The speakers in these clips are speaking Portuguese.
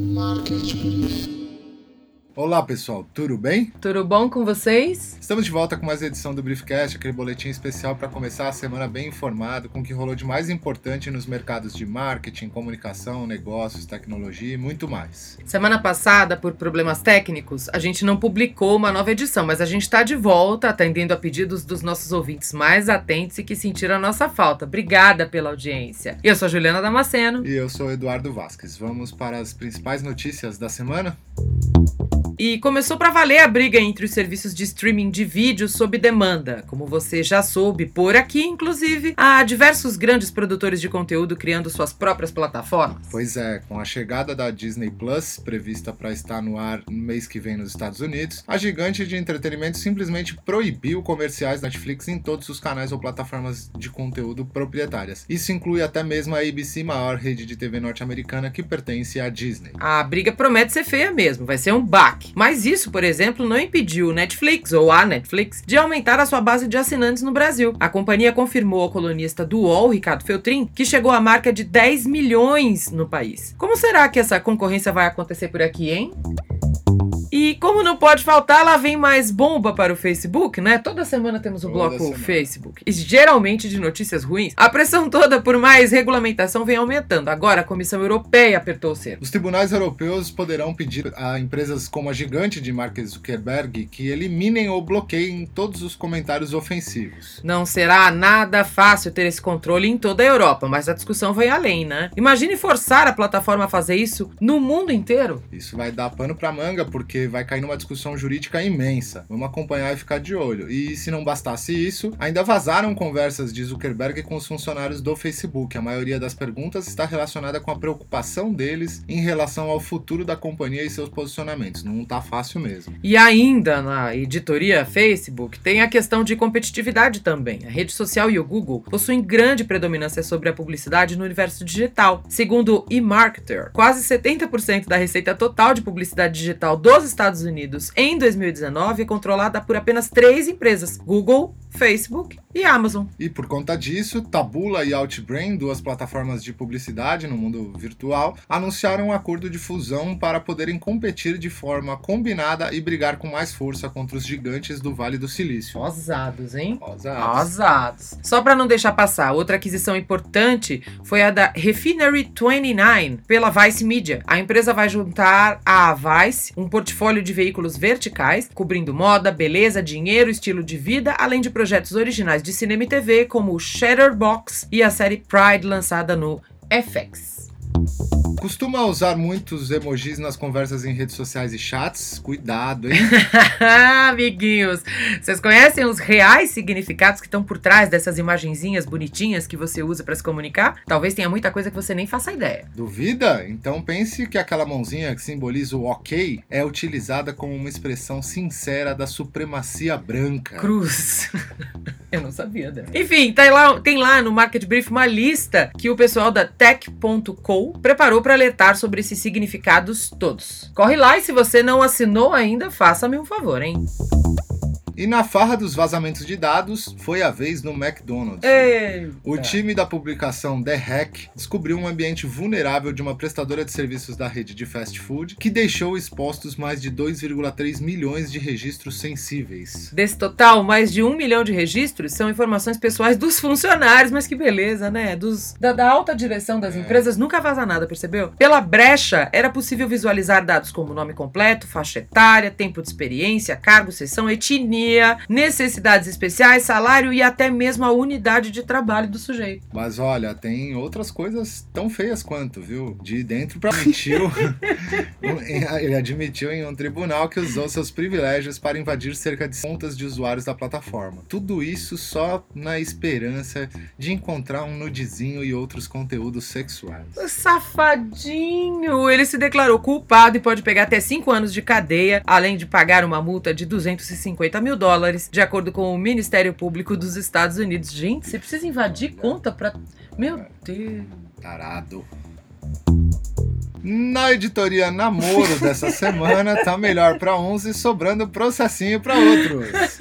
Marketplace. Olá pessoal, tudo bem? Tudo bom com vocês? Estamos de volta com mais edição do Briefcast, aquele boletim especial para começar a semana bem informado com o que rolou de mais importante nos mercados de marketing, comunicação, negócios, tecnologia e muito mais. Semana passada, por problemas técnicos, a gente não publicou uma nova edição, mas a gente está de volta, atendendo a pedidos dos nossos ouvintes mais atentos e que sentiram a nossa falta. Obrigada pela audiência. Eu sou a Juliana Damasceno. E eu sou o Eduardo Vasques. Vamos para as principais notícias da semana? E começou para valer a briga entre os serviços de streaming de vídeo sob demanda. Como você já soube por aqui, inclusive, há diversos grandes produtores de conteúdo criando suas próprias plataformas. Pois é, com a chegada da Disney Plus, prevista para estar no ar no mês que vem nos Estados Unidos, a gigante de entretenimento simplesmente proibiu comerciais Netflix em todos os canais ou plataformas de conteúdo proprietárias. Isso inclui até mesmo a ABC, maior rede de TV norte-americana que pertence à Disney. A briga promete ser feia mesmo, vai ser um baque. Mas isso, por exemplo, não impediu o Netflix ou a Netflix de aumentar a sua base de assinantes no Brasil. A companhia confirmou ao colunista do UOL, Ricardo Feltrin, que chegou à marca de 10 milhões no país. Como será que essa concorrência vai acontecer por aqui, hein? E como não pode faltar, lá vem mais bomba para o Facebook, né? Toda semana temos o um bloco semana. Facebook. E geralmente de notícias ruins. A pressão toda por mais regulamentação vem aumentando. Agora a Comissão Europeia apertou o cerco. Os tribunais europeus poderão pedir a empresas como a gigante de Mark Zuckerberg que eliminem ou bloqueiem todos os comentários ofensivos. Não será nada fácil ter esse controle em toda a Europa, mas a discussão vai além, né? Imagine forçar a plataforma a fazer isso no mundo inteiro. Isso vai dar pano pra manga, porque vai cair numa discussão jurídica imensa. Vamos acompanhar e ficar de olho. E se não bastasse isso, ainda vazaram conversas de Zuckerberg com os funcionários do Facebook. A maioria das perguntas está relacionada com a preocupação deles em relação ao futuro da companhia e seus posicionamentos. Não tá fácil mesmo. E ainda na editoria Facebook tem a questão de competitividade também. A rede social e o Google possuem grande predominância sobre a publicidade no universo digital. Segundo o eMarketer, quase 70% da receita total de publicidade digital dos Estados Unidos em 2019 é controlada por apenas três empresas: Google, Facebook e Amazon. E por conta disso, Tabula e Outbrain, duas plataformas de publicidade no mundo virtual, anunciaram um acordo de fusão para poderem competir de forma combinada e brigar com mais força contra os gigantes do Vale do Silício. Osados, hein? Osados. Osados. Só para não deixar passar, outra aquisição importante foi a da Refinery 29 pela Vice Media. A empresa vai juntar à Vice um portfólio de veículos verticais, cobrindo moda, beleza, dinheiro, estilo de vida, além de projetos originais de cinema e TV, como o Shutterbox e a série Pride lançada no FX. Costuma usar muitos emojis nas conversas em redes sociais e chats? Cuidado, hein? Amiguinhos, vocês conhecem os reais significados que estão por trás dessas imagenzinhas bonitinhas que você usa para se comunicar? Talvez tenha muita coisa que você nem faça ideia. Duvida? Então pense que aquela mãozinha que simboliza o ok é utilizada como uma expressão sincera da supremacia branca. Cruz. Eu não sabia dela. Enfim, tá lá, tem lá no Market Brief uma lista que o pessoal da Tech.co preparou para alertar sobre esses significados todos. Corre lá e se você não assinou ainda, faça-me um favor, hein? E na farra dos vazamentos de dados, foi a vez no McDonald's. Eita. O time da publicação The Hack descobriu um ambiente vulnerável de uma prestadora de serviços da rede de fast food que deixou expostos mais de 2,3 milhões de registros sensíveis. Desse total, mais de um milhão de registros são informações pessoais dos funcionários, mas que beleza, né? Dos, da, da alta direção das é. empresas nunca vaza nada, percebeu? Pela brecha, era possível visualizar dados como nome completo, faixa etária, tempo de experiência, cargo, sessão, etnia necessidades especiais, salário e até mesmo a unidade de trabalho do sujeito. Mas olha, tem outras coisas tão feias quanto, viu? De dentro para admitiu, ele admitiu em um tribunal que usou seus privilégios para invadir cerca de contas de usuários da plataforma. Tudo isso só na esperança de encontrar um nudezinho e outros conteúdos sexuais. Safadinho! Ele se declarou culpado e pode pegar até 5 anos de cadeia, além de pagar uma multa de 250 mil dólares, de acordo com o Ministério Público dos Estados Unidos. Gente, você precisa invadir conta pra. Meu Deus. Tarado. Na editoria Namoro dessa semana, tá melhor para uns e sobrando processinho para outros.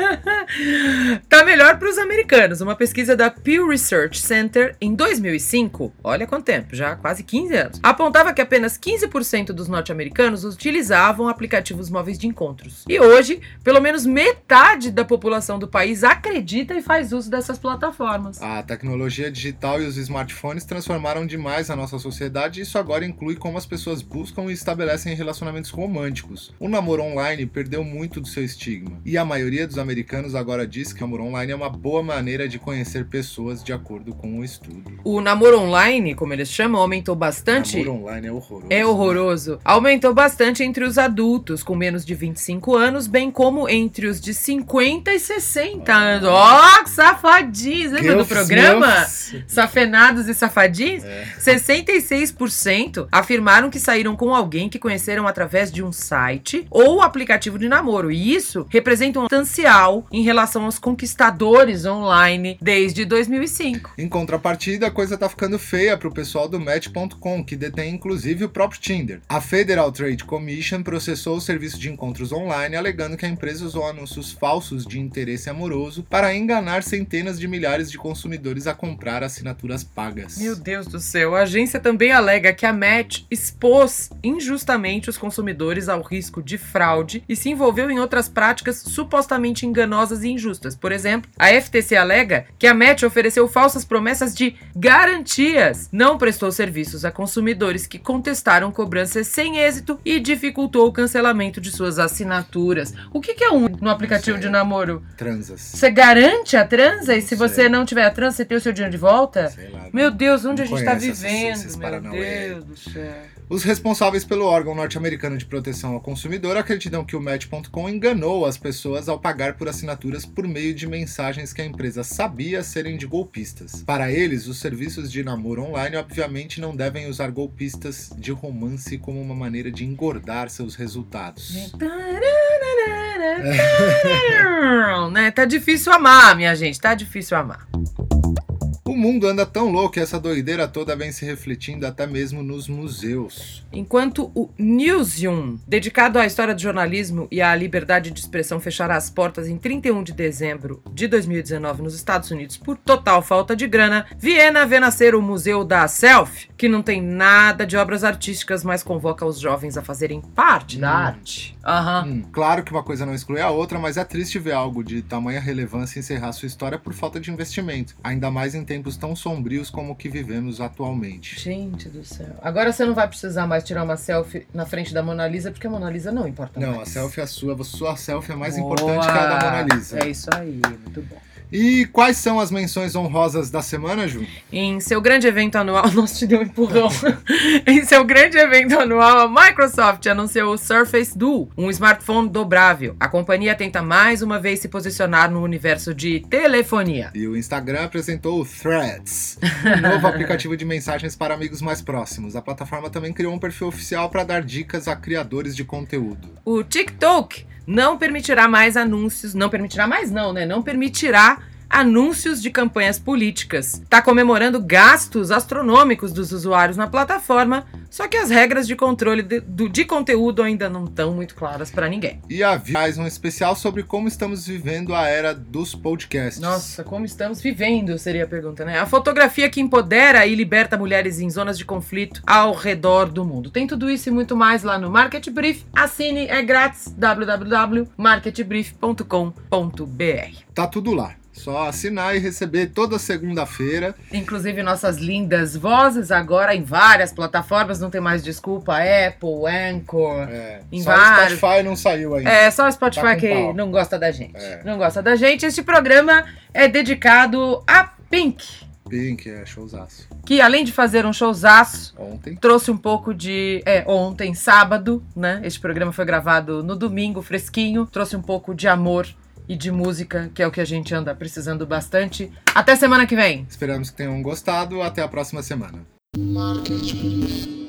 tá melhor para os americanos. Uma pesquisa da Pew Research Center em 2005, olha quanto tempo, já quase 15 anos, apontava que apenas 15% dos norte-americanos utilizavam aplicativos móveis de encontros. E hoje, pelo menos metade da população do país acredita e faz uso dessas plataformas. A tecnologia digital e os smartphones transformaram demais a nossa sociedade e isso agora inclui como as pessoas buscam e estabelecem relacionamentos românticos. O namoro online perdeu muito do seu estigma e a maioria dos americanos agora diz que o namoro online é uma boa maneira de conhecer pessoas de acordo com o estudo. O namoro online, como eles chamam, aumentou bastante. O namoro online é horroroso. É horroroso. Né? Aumentou bastante entre os adultos com menos de 25 anos, bem como entre os de 50 e 60 anos. Ó, oh, safadinhos! Lembra do programa? Safenados e safadinhos? É. 66% afirmaram que saíram com alguém que conheceram através de um site ou aplicativo de namoro. E isso representa um substancial em relação aos conquistadores online desde 2005. Em contrapartida, a coisa tá ficando feia pro pessoal do Match.com, que detém inclusive o próprio Tinder. A Federal Trade Commission processou o serviço de encontros online, alegando que a empresa usou anúncios falsos de interesse amoroso para enganar centenas de milhares de consumidores a comprar assinaturas pagas. Meu Deus do céu, a agência também alega que a Match expôs injustamente os consumidores ao risco de fraude e se envolveu em outras práticas supostamente enganosas e injustas. Por exemplo, a FTC alega que a Match ofereceu falsas promessas de garantias, não prestou serviços a consumidores que contestaram cobranças sem êxito e dificultou o cancelamento de suas assinaturas. O que, que é um no aplicativo de namoro? Transas. Você garante a transa e se você não tiver a transa, você tem o seu dinheiro de volta? Sei lá. Meu Deus, onde a gente tá vivendo? Esses, esses Meu Deus do céu. Os responsáveis pelo órgão norte-americano de proteção ao consumidor acreditam que o Match.com enganou as pessoas ao pagar por assinaturas por meio de mensagens que a empresa sabia serem de golpistas. Para eles, os serviços de namoro online obviamente não devem usar golpistas de romance como uma maneira de engordar seus resultados. É. né? Tá difícil amar, minha gente, tá difícil amar. O mundo anda tão louco que essa doideira toda vem se refletindo até mesmo nos museus. Enquanto o Newsroom, dedicado à história do jornalismo e à liberdade de expressão, fechará as portas em 31 de dezembro de 2019 nos Estados Unidos por total falta de grana, Viena vê nascer o Museu da Self, que não tem nada de obras artísticas, mas convoca os jovens a fazerem parte hum. da arte. Uhum. Hum, claro que uma coisa não exclui a outra, mas é triste ver algo de tamanha relevância encerrar sua história por falta de investimento, ainda mais em tempos tão sombrios como o que vivemos atualmente. Gente do céu. Agora você não vai precisar mais tirar uma selfie na frente da Mona Lisa, porque a Mona Lisa não importa não, mais. a selfie é sua, a sua selfie é mais Boa. importante que a da Mona Lisa. É isso aí, muito bom. E quais são as menções honrosas da semana, Ju? Em seu grande evento anual, nossa, te deu um empurrão. em seu grande evento anual, a Microsoft anunciou o Surface Duo, um smartphone dobrável. A companhia tenta mais uma vez se posicionar no universo de telefonia. E o Instagram apresentou o Threads, um novo aplicativo de mensagens para amigos mais próximos. A plataforma também criou um perfil oficial para dar dicas a criadores de conteúdo. O TikTok não permitirá mais anúncios, não permitirá mais não, né? Não permitirá anúncios de campanhas políticas. Está comemorando gastos astronômicos dos usuários na plataforma, só que as regras de controle de, de conteúdo ainda não estão muito claras para ninguém. E havia mais um especial sobre como estamos vivendo a era dos podcasts. Nossa, como estamos vivendo seria a pergunta, né? A fotografia que empodera e liberta mulheres em zonas de conflito ao redor do mundo. Tem tudo isso e muito mais lá no Market Brief. Assine, é grátis, www.marketbrief.com.br. Tá tudo lá. Só assinar e receber toda segunda-feira. Inclusive nossas lindas vozes agora em várias plataformas, não tem mais desculpa, Apple, Anchor, é, em só vários. o Spotify não saiu ainda. É, só o Spotify tá que pau. não gosta da gente. É. Não gosta da gente. Este programa é dedicado a Pink. Pink, é showzaço. Que além de fazer um showzaço, ontem. trouxe um pouco de. É, ontem, sábado, né? Este programa foi gravado no domingo, fresquinho. Trouxe um pouco de amor e de música, que é o que a gente anda precisando bastante. Até semana que vem. Esperamos que tenham gostado. Até a próxima semana. Market